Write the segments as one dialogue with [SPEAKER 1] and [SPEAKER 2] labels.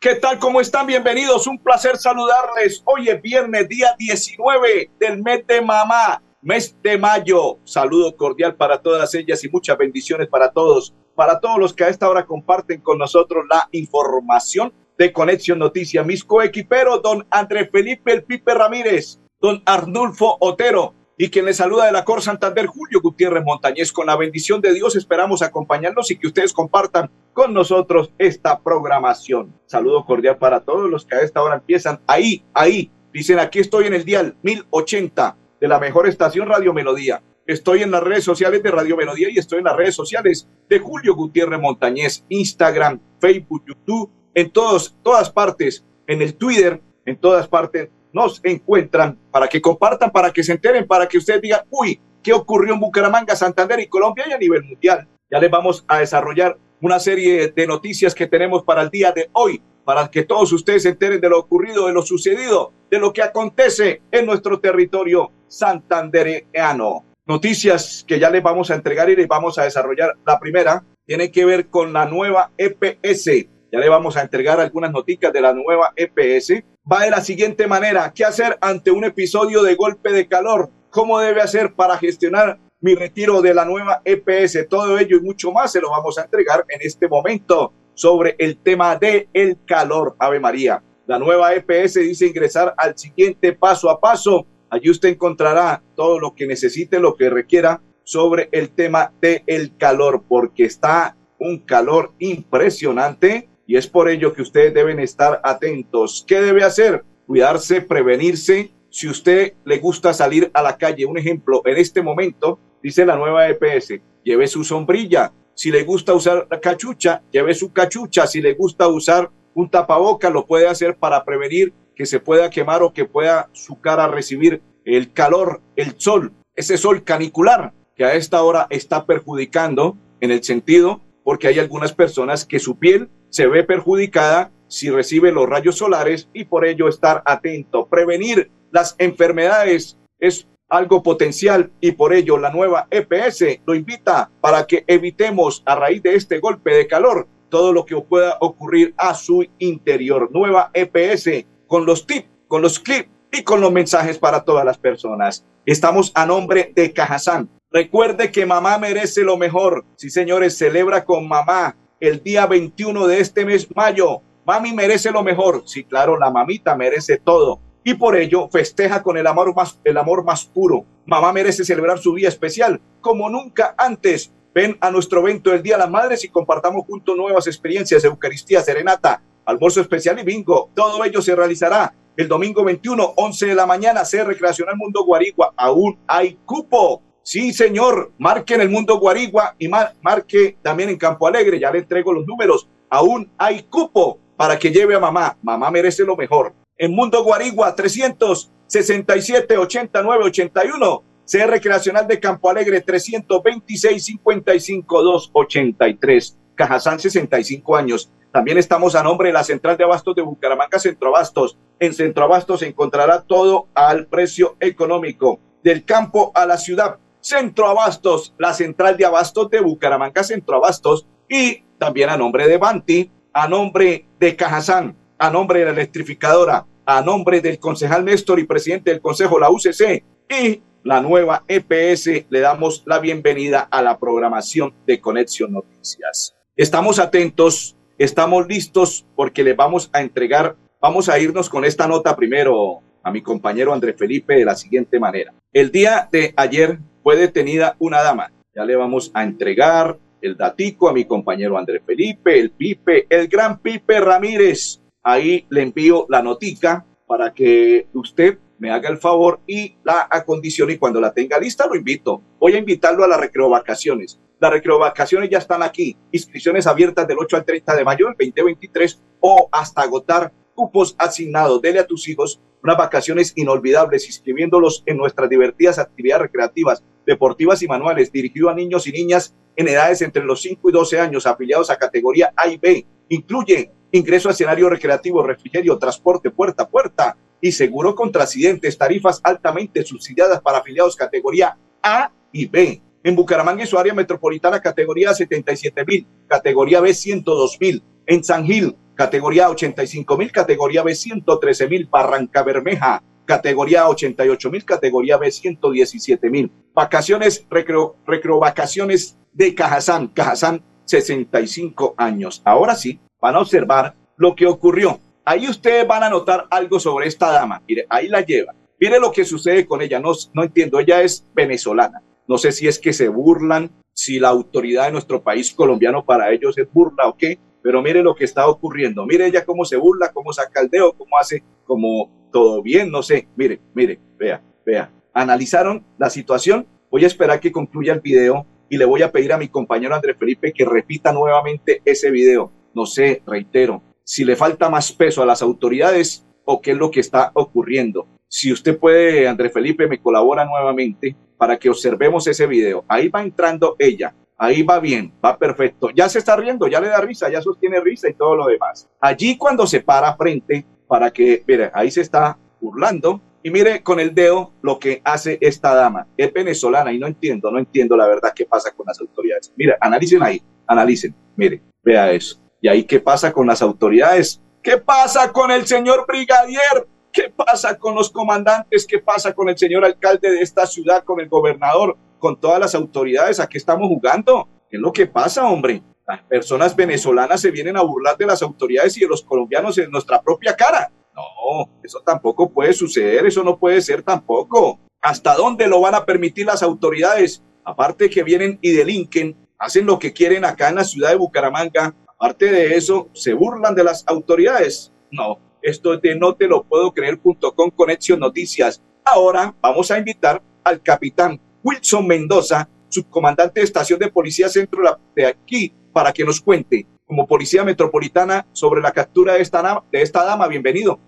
[SPEAKER 1] ¿qué tal? ¿Cómo están? Bienvenidos. Un placer saludarles. Hoy es viernes, día 19 del mes de mamá, mes de mayo. Saludo cordial para todas ellas y muchas bendiciones para todos. Para todos los que a esta hora comparten con nosotros la información de Conexión Noticias. Mis coequiperos, don André Felipe El Pipe Ramírez, don Arnulfo Otero, y quien les saluda de la Cor Santander, Julio Gutiérrez Montañez. Con la bendición de Dios esperamos acompañarlos y que ustedes compartan con nosotros esta programación. Saludo cordial para todos los que a esta hora empiezan ahí, ahí. Dicen, aquí estoy en el dial 1080 de la mejor estación Radio Melodía. Estoy en las redes sociales de Radio Melodía y estoy en las redes sociales de Julio Gutiérrez Montañez, Instagram, Facebook, YouTube, en todos, todas partes, en el Twitter, en todas partes nos encuentran, para que compartan, para que se enteren, para que ustedes digan, uy, ¿qué ocurrió en Bucaramanga, Santander y Colombia y a nivel mundial? Ya les vamos a desarrollar una serie de noticias que tenemos para el día de hoy, para que todos ustedes se enteren de lo ocurrido, de lo sucedido, de lo que acontece en nuestro territorio santandereano. Noticias que ya les vamos a entregar y les vamos a desarrollar. La primera tiene que ver con la nueva EPS. Ya le vamos a entregar algunas noticias de la nueva EPS va de la siguiente manera. ¿Qué hacer ante un episodio de golpe de calor? ¿Cómo debe hacer para gestionar mi retiro de la nueva EPS? Todo ello y mucho más se lo vamos a entregar en este momento sobre el tema de el calor. Ave María. La nueva EPS dice ingresar al siguiente paso a paso. Allí usted encontrará todo lo que necesite, lo que requiera sobre el tema del el calor, porque está un calor impresionante y es por ello que ustedes deben estar atentos. ¿Qué debe hacer? Cuidarse, prevenirse. Si usted le gusta salir a la calle, un ejemplo, en este momento, dice la nueva EPS, lleve su sombrilla. Si le gusta usar la cachucha, lleve su cachucha. Si le gusta usar un tapaboca, lo puede hacer para prevenir que se pueda quemar o que pueda su cara recibir el calor, el sol, ese sol canicular que a esta hora está perjudicando en el sentido porque hay algunas personas que su piel se ve perjudicada si recibe los rayos solares y por ello estar atento. Prevenir las enfermedades es algo potencial y por ello la nueva EPS lo invita para que evitemos a raíz de este golpe de calor todo lo que pueda ocurrir a su interior. Nueva EPS con los tips, con los clips y con los mensajes para todas las personas. Estamos a nombre de Cajazán. Recuerde que mamá merece lo mejor. Sí, señores, celebra con mamá el día 21 de este mes, mayo. Mami merece lo mejor. Sí, claro, la mamita merece todo. Y por ello festeja con el amor más, el amor más puro. Mamá merece celebrar su día especial como nunca antes. Ven a nuestro evento el Día de las Madres y compartamos juntos nuevas experiencias Eucaristía, Serenata, almuerzo especial y bingo. Todo ello se realizará el domingo 21, 11 de la mañana, C Recreacional Mundo Guarigua. Aún hay cupo. Sí, señor, marque en el mundo Guarigua y marque también en Campo Alegre. Ya le entrego los números. Aún hay cupo para que lleve a mamá. Mamá merece lo mejor. En Mundo Guarigua, 367 89 81. CR Recreacional de Campo Alegre, 326 55 283. Cajazán, 65 años. También estamos a nombre de la Central de Abastos de Bucaramanga, Centro Abastos. En Centro Abastos se encontrará todo al precio económico. Del campo a la ciudad Centro Abastos, la central de Abastos de Bucaramanga, Centro Abastos, y también a nombre de Banti, a nombre de Cajazán, a nombre de la electrificadora, a nombre del concejal Néstor y presidente del consejo, la UCC, y la nueva EPS, le damos la bienvenida a la programación de Conexión Noticias. Estamos atentos, estamos listos porque le vamos a entregar, vamos a irnos con esta nota primero a mi compañero André Felipe de la siguiente manera. El día de ayer fue detenida una dama. Ya le vamos a entregar el datico a mi compañero Andrés Felipe, el Pipe, el gran Pipe Ramírez. Ahí le envío la notica para que usted me haga el favor y la acondicione y cuando la tenga lista lo invito. Voy a invitarlo a las recreovacaciones. Las recreovacaciones ya están aquí. Inscripciones abiertas del 8 al 30 de mayo del 2023 o hasta agotar cupos asignados. Dele a tus hijos unas vacaciones inolvidables, inscribiéndolos en nuestras divertidas actividades recreativas, deportivas y manuales, dirigido a niños y niñas en edades entre los 5 y 12 años, afiliados a categoría A y B. Incluye ingreso a escenario recreativo, refrigerio, transporte puerta a puerta y seguro contra accidentes, tarifas altamente subsidiadas para afiliados categoría A y B. En Bucaramanga y su área metropolitana, categoría 77 mil, categoría B 102 mil. En San Gil, categoría 85 mil, categoría B 113 mil. Barranca Bermeja, categoría 88 mil, categoría B 117 mil. Vacaciones, recreo, vacaciones de Cajazán, Cajazán 65 años. Ahora sí, van a observar lo que ocurrió. Ahí ustedes van a notar algo sobre esta dama. Mire, ahí la lleva. Mire lo que sucede con ella. No, no entiendo, ella es venezolana. No sé si es que se burlan, si la autoridad de nuestro país colombiano para ellos es burla o qué, pero mire lo que está ocurriendo. Mire ella cómo se burla, cómo saca el dedo, cómo hace como todo bien, no sé. Mire, mire, vea, vea. Analizaron la situación. Voy a esperar que concluya el video y le voy a pedir a mi compañero Andrés Felipe que repita nuevamente ese video. No sé, reitero, si le falta más peso a las autoridades o qué es lo que está ocurriendo. Si usted puede, Andrés Felipe, me colabora nuevamente para que observemos ese video. Ahí va entrando ella, ahí va bien, va perfecto. Ya se está riendo, ya le da risa, ya sostiene risa y todo lo demás. Allí cuando se para frente para que, mire, ahí se está burlando. Y mire con el dedo lo que hace esta dama. Es venezolana y no entiendo, no entiendo la verdad qué pasa con las autoridades. Mire, analicen ahí, analicen. Mire, vea eso. Y ahí qué pasa con las autoridades. ¿Qué pasa con el señor brigadier? ¿Qué pasa con los comandantes? ¿Qué pasa con el señor alcalde de esta ciudad, con el gobernador, con todas las autoridades? ¿A qué estamos jugando? ¿Qué es lo que pasa, hombre? Las personas venezolanas se vienen a burlar de las autoridades y de los colombianos en nuestra propia cara. No, eso tampoco puede suceder, eso no puede ser tampoco. ¿Hasta dónde lo van a permitir las autoridades? Aparte que vienen y delinquen, hacen lo que quieren acá en la ciudad de Bucaramanga. Aparte de eso, se burlan de las autoridades. No, esto es de no te lo puedo creer.com Conexión Noticias. Ahora vamos a invitar al capitán Wilson Mendoza, subcomandante de estación de policía centro de aquí, para que nos cuente como policía metropolitana sobre la captura de esta, de esta dama. Bienvenido.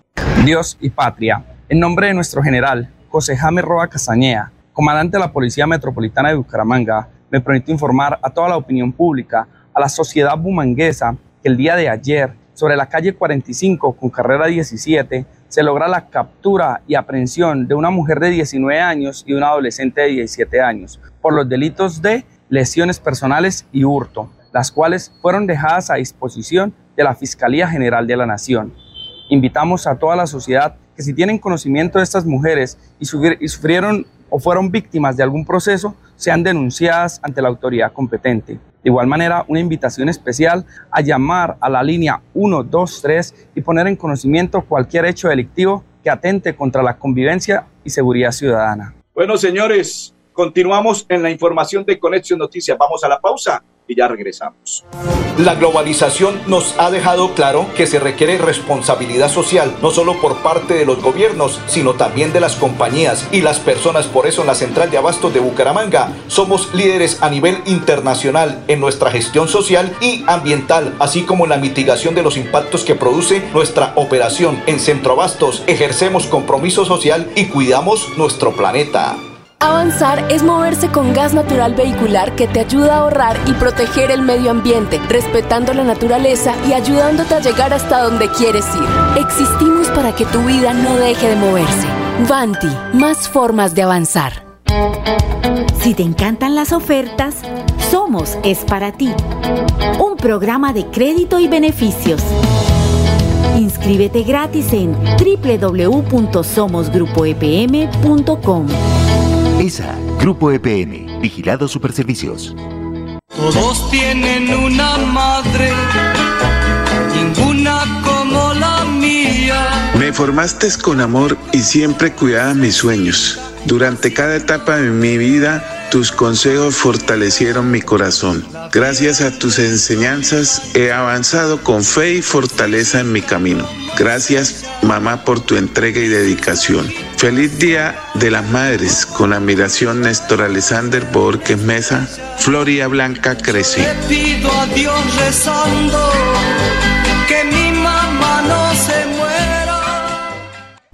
[SPEAKER 2] Dios y patria. En nombre de nuestro general José Jaime Roa Casañea, comandante de la Policía Metropolitana de Bucaramanga, me permito informar a toda la opinión pública, a la sociedad bumanguesa, que el día de ayer sobre la calle 45 con carrera 17 se logra la captura y aprehensión de una mujer de 19 años y un adolescente de 17 años por los delitos de lesiones personales y hurto, las cuales fueron dejadas a disposición de la Fiscalía General de la Nación. Invitamos a toda la sociedad que si tienen conocimiento de estas mujeres y, sufrieron o fueron víctimas de algún proceso, sean denunciadas ante la autoridad competente. De igual manera, una invitación especial a llamar a la línea 123 y poner en conocimiento cualquier hecho delictivo que atente contra la convivencia y seguridad ciudadana.
[SPEAKER 1] Bueno, señores, continuamos en la información de Conexión Noticias. Vamos a la pausa y ya regresamos. La globalización nos ha dejado claro que se requiere responsabilidad social, no solo por parte de los gobiernos, sino también de las compañías y las personas. Por eso en la central de abastos de Bucaramanga somos líderes a nivel internacional en nuestra gestión social y ambiental, así como en la mitigación de los impactos que produce nuestra operación. En Centro Abastos ejercemos compromiso social y cuidamos nuestro planeta.
[SPEAKER 3] Avanzar es moverse con gas natural vehicular que te ayuda a ahorrar y proteger el medio ambiente, respetando la naturaleza y ayudándote a llegar hasta donde quieres ir. Existimos para que tu vida no deje de moverse. Vanti, más formas de avanzar.
[SPEAKER 4] Si te encantan las ofertas, Somos es para ti. Un programa de crédito y beneficios. Inscríbete gratis en www.somosgrupoepm.com.
[SPEAKER 5] ESA, Grupo EPM, Vigilado Superservicios.
[SPEAKER 6] Todos tienen una madre, ninguna como la mía.
[SPEAKER 7] Me formaste con amor y siempre cuidaba mis sueños. Durante cada etapa de mi vida, tus consejos fortalecieron mi corazón. Gracias a tus enseñanzas he avanzado con fe y fortaleza en mi camino. Gracias, mamá, por tu entrega y dedicación. Feliz Día de las Madres. Con admiración, Néstor Alexander Borges Mesa. Floria Blanca crece.
[SPEAKER 6] pido a Dios rezando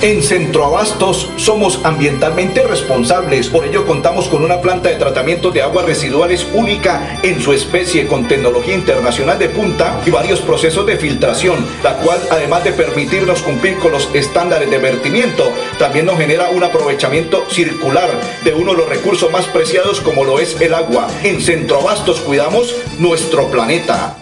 [SPEAKER 1] En Centroabastos somos ambientalmente responsables, por ello contamos con una planta de tratamiento de aguas residuales única en su especie con tecnología internacional de punta y varios procesos de filtración, la cual además de permitirnos cumplir con los estándares de vertimiento, también nos genera un aprovechamiento circular de uno de los recursos más preciados como lo es el agua. En Centroabastos cuidamos nuestro planeta.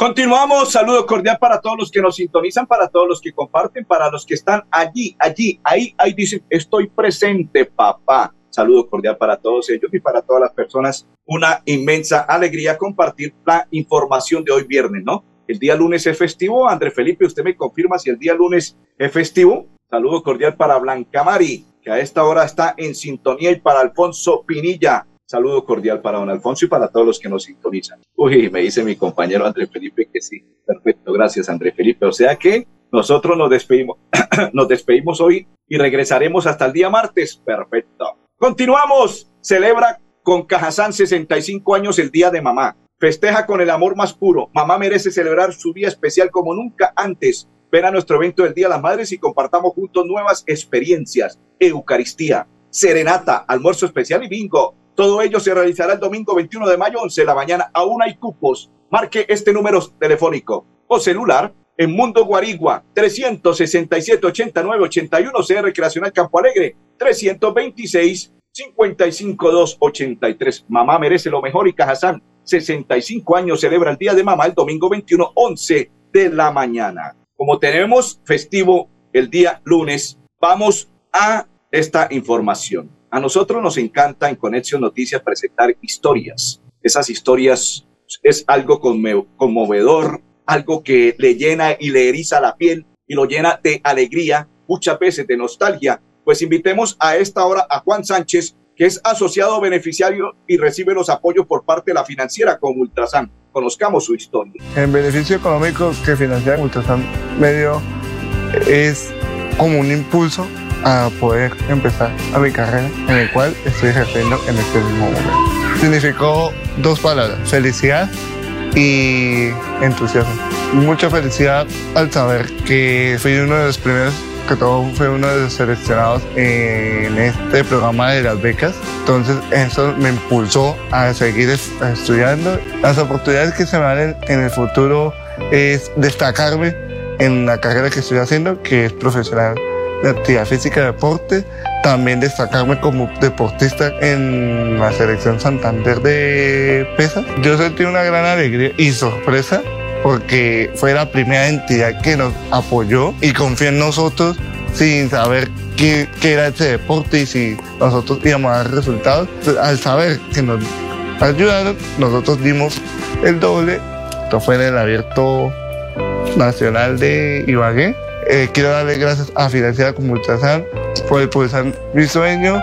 [SPEAKER 1] Continuamos, saludo cordial para todos los que nos sintonizan, para todos los que comparten, para los que están allí, allí, ahí, ahí dicen, estoy presente, papá. Saludo cordial para todos ellos y para todas las personas. Una inmensa alegría compartir la información de hoy viernes, ¿no? El día lunes es festivo. André Felipe, usted me confirma si el día lunes es festivo. Saludo cordial para Blanca Mari, que a esta hora está en sintonía, y para Alfonso Pinilla, Saludo cordial para don Alfonso y para todos los que nos sintonizan. Uy, me dice mi compañero André Felipe que sí. Perfecto, gracias André Felipe. O sea que nosotros nos despedimos, nos despedimos hoy y regresaremos hasta el día martes. Perfecto. Continuamos. Celebra con Cajazán 65 años el Día de Mamá. Festeja con el amor más puro. Mamá merece celebrar su día especial como nunca antes. Ven a nuestro evento del Día de las Madres y compartamos juntos nuevas experiencias. Eucaristía, serenata, almuerzo especial y bingo todo ello se realizará el domingo 21 de mayo, 11 de la mañana. Aún hay cupos. Marque este número telefónico o celular en Mundo Guarigua, 367-8981, CR Recreacional Campo Alegre, 326-55283. Mamá merece lo mejor y Cajazán, 65 años, celebra el Día de Mamá el domingo 21, 11 de la mañana. Como tenemos festivo el día lunes, vamos a esta información. A nosotros nos encanta en Conexión Noticias presentar historias. Esas historias es algo conmovedor, algo que le llena y le eriza la piel y lo llena de alegría, muchas veces de nostalgia. Pues invitemos a esta hora a Juan Sánchez, que es asociado beneficiario y recibe los apoyos por parte de la financiera con Ultrasan. Conozcamos su historia.
[SPEAKER 8] El beneficio económico que financia Ultrasan Medio es como un impulso a poder empezar a mi carrera en el cual estoy ejerciendo en este mismo momento. Significó dos palabras, felicidad y entusiasmo. Mucha felicidad al saber que fui uno de los primeros, que todo fue uno de los seleccionados en este programa de las becas. Entonces eso me impulsó a seguir estudiando. Las oportunidades que se me dan en el futuro es destacarme en la carrera que estoy haciendo, que es profesional de actividad física y deporte, también destacarme como deportista en la selección Santander de pesas. Yo sentí una gran alegría y sorpresa porque fue la primera entidad que nos apoyó y confió en nosotros sin saber qué, qué era ese deporte y si nosotros íbamos a dar resultados. Al saber que nos ayudaron, nosotros dimos el doble. Esto fue en el abierto nacional de Ibagué eh, quiero darle gracias a Financiera como Ultrasan por impulsar mi sueño.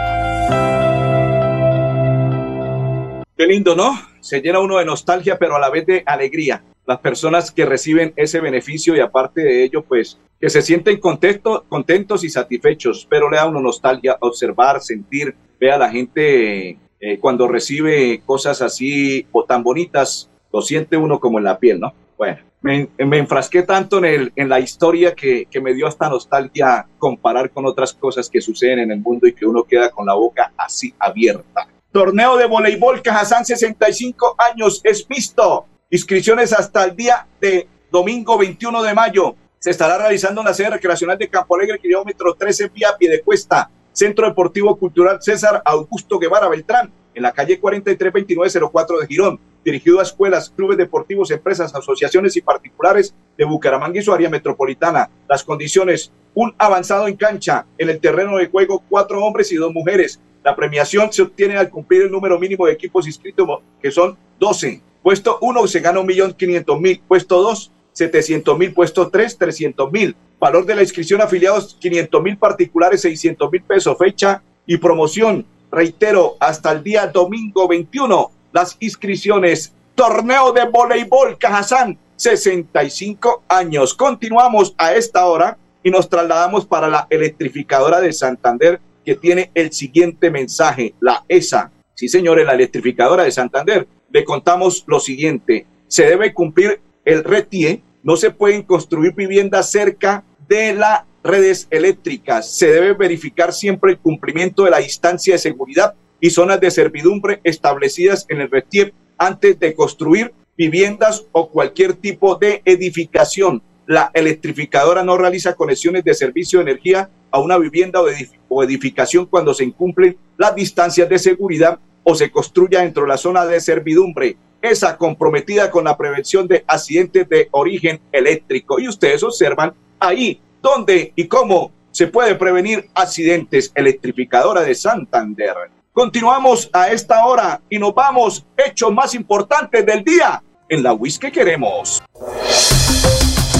[SPEAKER 1] Qué lindo, ¿no? Se llena uno de nostalgia, pero a la vez de alegría. Las personas que reciben ese beneficio y aparte de ello, pues que se sienten contentos, contentos y satisfechos, pero le da uno nostalgia observar, sentir, ver a la gente eh, cuando recibe cosas así o tan bonitas, lo siente uno como en la piel, ¿no? Bueno, me, enfrasqué tanto en, el, en la historia que, que, me dio hasta nostalgia comparar con otras cosas que suceden en el mundo y que uno queda con la boca así abierta. Torneo de voleibol Cajazán, 65 años, es visto. Inscripciones hasta el día de domingo 21 de mayo. Se estará realizando en la sede recreacional de Campo Alegre, kilómetro 13, vía pie de cuesta. Centro Deportivo Cultural César Augusto Guevara Beltrán, en la calle 432904 de Girón dirigido a escuelas, clubes deportivos, empresas, asociaciones y particulares de Bucaramanga y su área metropolitana. Las condiciones, un avanzado en cancha, en el terreno de juego, cuatro hombres y dos mujeres. La premiación se obtiene al cumplir el número mínimo de equipos inscritos, que son 12. Puesto 1 se gana 1.500.000. Puesto 2, 700.000. Puesto 3, 300.000. Valor de la inscripción afiliados, 500.000 particulares, 600.000 pesos. Fecha y promoción, reitero, hasta el día domingo 21 las inscripciones. Torneo de voleibol Cajazán, 65 años. Continuamos a esta hora y nos trasladamos para la electrificadora de Santander que tiene el siguiente mensaje, la ESA. Sí, señores, la electrificadora de Santander. Le contamos lo siguiente. Se debe cumplir el RETIE. No se pueden construir viviendas cerca de las redes eléctricas. Se debe verificar siempre el cumplimiento de la distancia de seguridad y zonas de servidumbre establecidas en el RETIE antes de construir viviendas o cualquier tipo de edificación. La electrificadora no realiza conexiones de servicio de energía a una vivienda o edificación cuando se incumplen las distancias de seguridad o se construya dentro de la zona de servidumbre. Esa comprometida con la prevención de accidentes de origen eléctrico. Y ustedes observan ahí dónde y cómo se puede prevenir accidentes. Electrificadora de Santander. Continuamos a esta hora y nos vamos, hechos más importantes del día, en la WIS que queremos.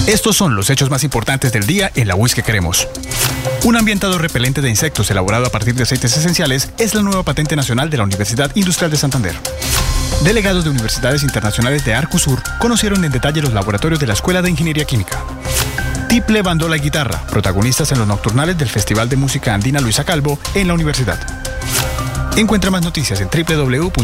[SPEAKER 9] Estos son los hechos más importantes del día en la WIS que queremos. Un ambientador repelente de insectos elaborado a partir de aceites esenciales es la nueva patente nacional de la Universidad Industrial de Santander. Delegados de universidades internacionales de Arcusur conocieron en detalle los laboratorios de la Escuela de Ingeniería Química. Tiple Bandola y Guitarra, protagonistas en los nocturnales del Festival de Música Andina Luisa Calvo en la universidad. Encuentra más noticias en www.wis.edu.co.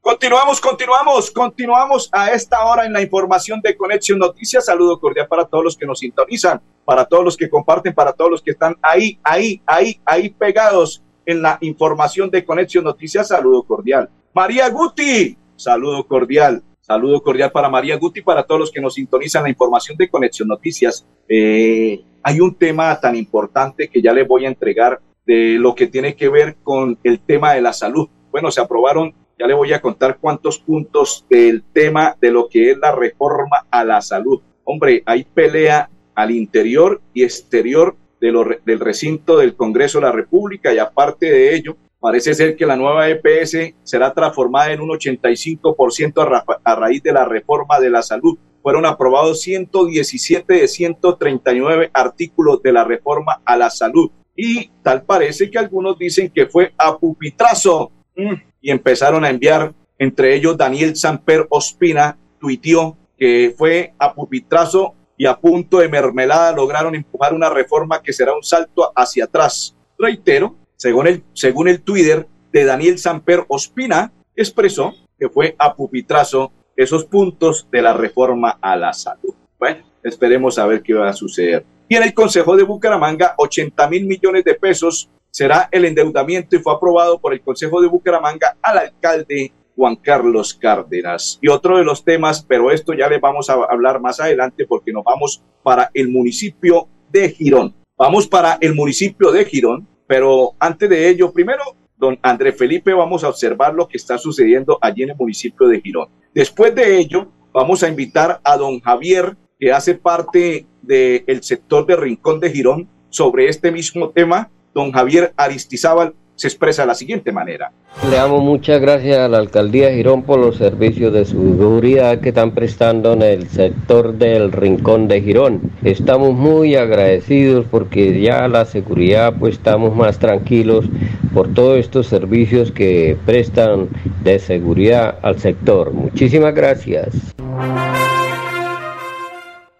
[SPEAKER 1] Continuamos, continuamos, continuamos a esta hora en la información de Conexión Noticias. Saludo cordial para todos los que nos sintonizan, para todos los que comparten, para todos los que están ahí, ahí, ahí, ahí pegados en la información de Conexión Noticias. Saludo cordial. María Guti, saludo cordial. Saludo cordial para María Guti, para todos los que nos sintonizan la información de Conexión Noticias. Eh, hay un tema tan importante que ya les voy a entregar de lo que tiene que ver con el tema de la salud. Bueno, se aprobaron ya le voy a contar cuántos puntos del tema de lo que es la reforma a la salud. Hombre, hay pelea al interior y exterior de del recinto del Congreso de la República y aparte de ello, parece ser que la nueva EPS será transformada en un 85% a, a raíz de la reforma de la salud. Fueron aprobados 117 de 139 artículos de la reforma a la salud. Y tal parece que algunos dicen que fue a pupitrazo. Mm, y empezaron a enviar, entre ellos Daniel Samper Ospina, tuiteó que fue a pupitrazo y a punto de mermelada lograron empujar una reforma que será un salto hacia atrás. Reitero, según el, según el Twitter de Daniel Samper Ospina, expresó que fue a pupitrazo esos puntos de la reforma a la salud. Bueno, esperemos a ver qué va a suceder. Y en el Consejo de Bucaramanga, 80 mil millones de pesos será el endeudamiento y fue aprobado por el Consejo de Bucaramanga al alcalde Juan Carlos Cárdenas. Y otro de los temas, pero esto ya le vamos a hablar más adelante porque nos vamos para el municipio de Girón. Vamos para el municipio de Girón, pero antes de ello, primero, don André Felipe, vamos a observar lo que está sucediendo allí en el municipio de Girón. Después de ello, vamos a invitar a don Javier, que hace parte del sector de Rincón de Girón, sobre este mismo tema don Javier Aristizábal se expresa de la siguiente manera.
[SPEAKER 10] Le damos muchas gracias a la alcaldía de Girón por los servicios de seguridad que están prestando en el sector del Rincón de Girón. Estamos muy agradecidos porque ya la seguridad pues estamos más tranquilos por todos estos servicios que prestan de seguridad al sector. Muchísimas gracias.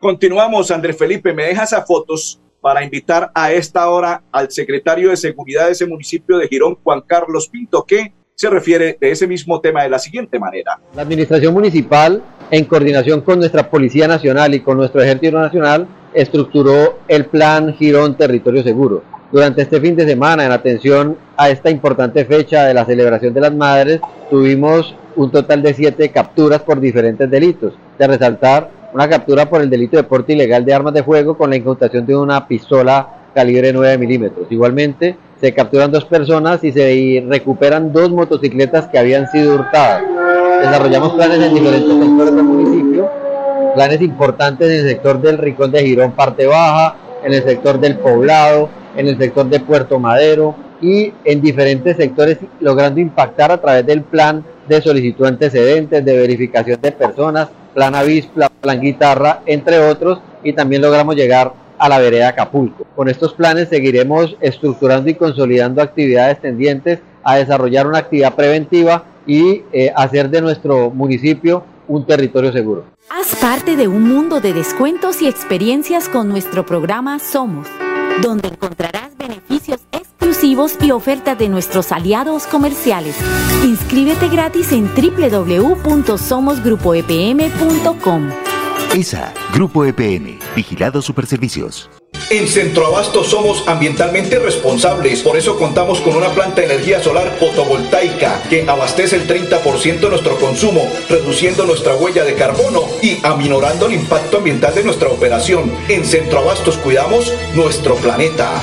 [SPEAKER 1] Continuamos, Andrés Felipe, me dejas a fotos para invitar a esta hora al secretario de Seguridad de ese municipio de Girón, Juan Carlos Pinto, que se refiere de ese mismo tema de la siguiente manera.
[SPEAKER 11] La Administración Municipal, en coordinación con nuestra Policía Nacional y con nuestro Ejército Nacional, estructuró el Plan Girón Territorio Seguro. Durante este fin de semana, en atención a esta importante fecha de la celebración de las madres, tuvimos un total de siete capturas por diferentes delitos. De resaltar una captura por el delito de porte ilegal de armas de fuego con la incautación de una pistola calibre 9 milímetros. Igualmente, se capturan dos personas y se recuperan dos motocicletas que habían sido hurtadas. Desarrollamos planes en diferentes sectores del municipio, planes importantes en el sector del Rincón de Girón, parte baja, en el sector del Poblado, en el sector de Puerto Madero y en diferentes sectores, logrando impactar a través del plan de solicitud antecedentes, de verificación de personas, plan avispla, plan guitarra, entre otros, y también logramos llegar a la vereda Acapulco. Con estos planes seguiremos estructurando y consolidando actividades tendientes a desarrollar una actividad preventiva y eh, hacer de nuestro municipio un territorio seguro.
[SPEAKER 4] Haz parte de un mundo de descuentos y experiencias con nuestro programa Somos, donde encontrarás beneficios exclusivos y ofertas de nuestros aliados comerciales. Inscríbete gratis en www.somosgrupoepm.com.
[SPEAKER 5] ESA, Grupo EPN, Vigilado Superservicios.
[SPEAKER 1] En Centroabasto somos ambientalmente responsables, por eso contamos con una planta de energía solar fotovoltaica que abastece el 30% de nuestro consumo, reduciendo nuestra huella de carbono y aminorando el impacto ambiental de nuestra operación. En Centroabastos cuidamos nuestro planeta.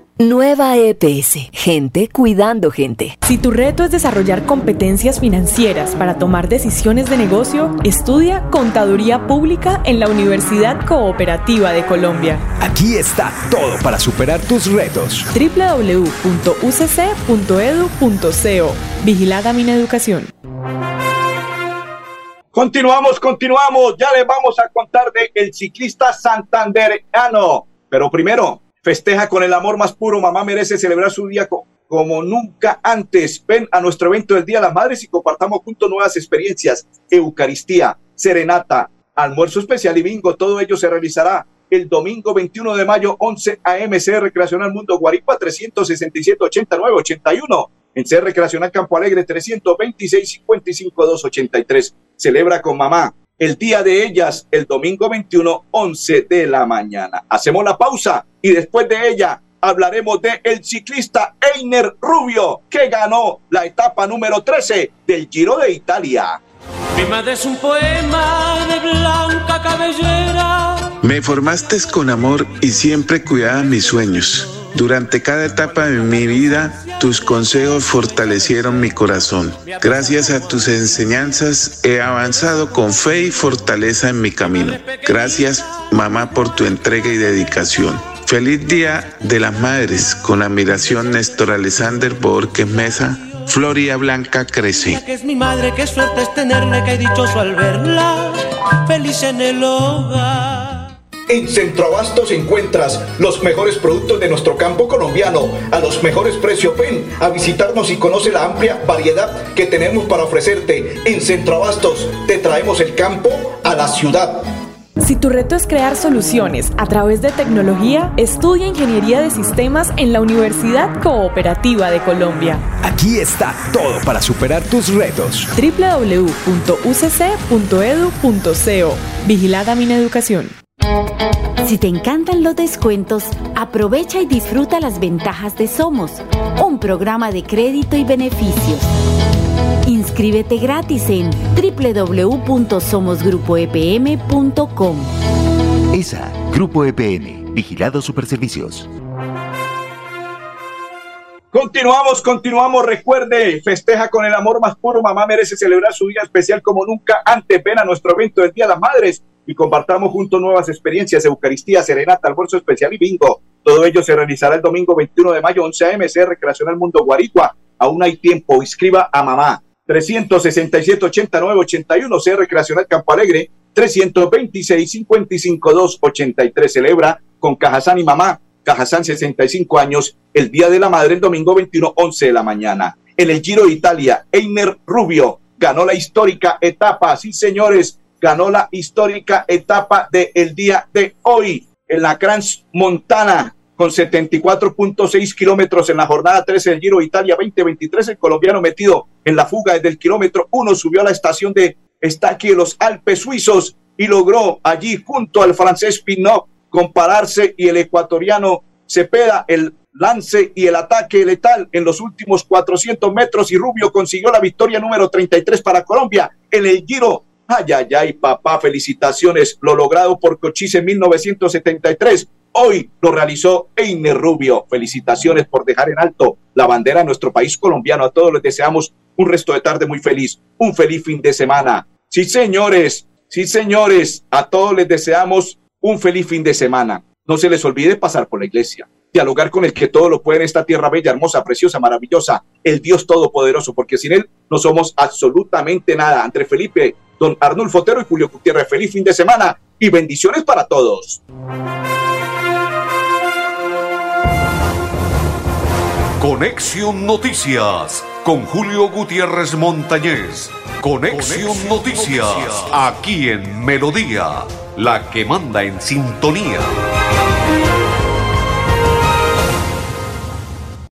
[SPEAKER 3] Nueva EPS. Gente cuidando gente.
[SPEAKER 12] Si tu reto es desarrollar competencias financieras para tomar decisiones de negocio, estudia Contaduría Pública en la Universidad Cooperativa de Colombia.
[SPEAKER 13] Aquí está todo para superar tus retos.
[SPEAKER 12] www.ucc.edu.co. Vigilada mi educación.
[SPEAKER 1] Continuamos, continuamos. Ya les vamos a contar de el ciclista santandereano. Pero primero, Festeja con el amor más puro. Mamá merece celebrar su día como nunca antes. Ven a nuestro evento del Día de las Madres y compartamos juntos nuevas experiencias. Eucaristía, serenata, almuerzo especial y bingo. Todo ello se realizará el domingo 21 de mayo, 11 a.m. CR Recreacional Mundo Guaripa, 367-89-81. En CR Recreacional Campo Alegre, 326-55-283. Celebra con mamá el día de ellas, el domingo 21, 11 de la mañana. Hacemos la pausa y después de ella hablaremos de el ciclista Einer Rubio, que ganó la etapa número 13 del Giro de Italia.
[SPEAKER 6] Mi madre es un poema de blanca cabellera.
[SPEAKER 7] Me formaste con amor y siempre cuidaba mis sueños. Durante cada etapa de mi vida, tus consejos fortalecieron mi corazón. Gracias a tus enseñanzas he avanzado con fe y fortaleza en mi camino. Gracias, mamá, por tu entrega y dedicación. Feliz Día de las Madres. Con admiración, Néstor Alexander Borges Mesa. Floria Blanca crece.
[SPEAKER 6] Que es mi madre, que suerte es dichoso al verla, feliz en el hogar.
[SPEAKER 1] En Centroabastos encuentras los mejores productos de nuestro campo colombiano a los mejores precios. Ven a visitarnos y conoce la amplia variedad que tenemos para ofrecerte. En Centroabastos te traemos el campo a la ciudad.
[SPEAKER 12] Si tu reto es crear soluciones a través de tecnología, estudia Ingeniería de Sistemas en la Universidad Cooperativa de Colombia.
[SPEAKER 13] Aquí está todo para superar tus retos.
[SPEAKER 12] www.ucc.edu.co. Vigilada Mineducación.
[SPEAKER 4] Si te encantan los descuentos, aprovecha y disfruta las ventajas de Somos, un programa de crédito y beneficios. Inscríbete gratis en www.somosgrupoepm.com.
[SPEAKER 5] ESA, Grupo EPN, Vigilado Superservicios.
[SPEAKER 1] Continuamos, continuamos. Recuerde, festeja con el amor más puro. Mamá merece celebrar su día especial como nunca antes. Ven a nuestro evento del Día de las Madres y compartamos juntos nuevas experiencias, Eucaristía, Serenata, Almuerzo Especial y Bingo. Todo ello se realizará el domingo 21 de mayo, 11 a.m., Recreacional Mundo Guaricua. Aún hay tiempo, inscriba a mamá. 367-89-81, CR Recreacional Campo Alegre, 326-55-283. Celebra con Cajazán y mamá. Cajazán, 65 años, el Día de la Madre, el domingo 21, 11 de la mañana. En el Giro de Italia, Einer Rubio ganó la histórica etapa. Sí, señores, ganó la histórica etapa del día de hoy en la Crans Montana con 74.6 kilómetros en la jornada 13 del Giro Italia 2023. El colombiano metido en la fuga desde el kilómetro 1 subió a la estación de está aquí en los Alpes suizos y logró allí junto al francés Pinot compararse y el ecuatoriano Cepeda el lance y el ataque letal en los últimos 400 metros y Rubio consiguió la victoria número 33 para Colombia en el Giro Ay, ay, ay, papá, felicitaciones. Lo logrado por Cochise en 1973 Hoy lo realizó Einer Rubio. Felicitaciones por dejar en alto la bandera de nuestro país colombiano. A todos les deseamos un resto de tarde muy feliz, un feliz fin de semana. Sí, señores, sí, señores, a todos les deseamos un feliz fin de semana. No se les olvide pasar por la iglesia, dialogar con el que todo lo puede en esta tierra bella, hermosa, preciosa, maravillosa, el Dios Todopoderoso, porque sin Él no somos absolutamente nada. André Felipe, don Arnulfo Otero y Julio Gutiérrez, feliz fin de semana y bendiciones para todos.
[SPEAKER 14] Conexión Noticias con Julio Gutiérrez Montañez. Conexión, Noticias, aquí en Melodía, la que manda en sintonía.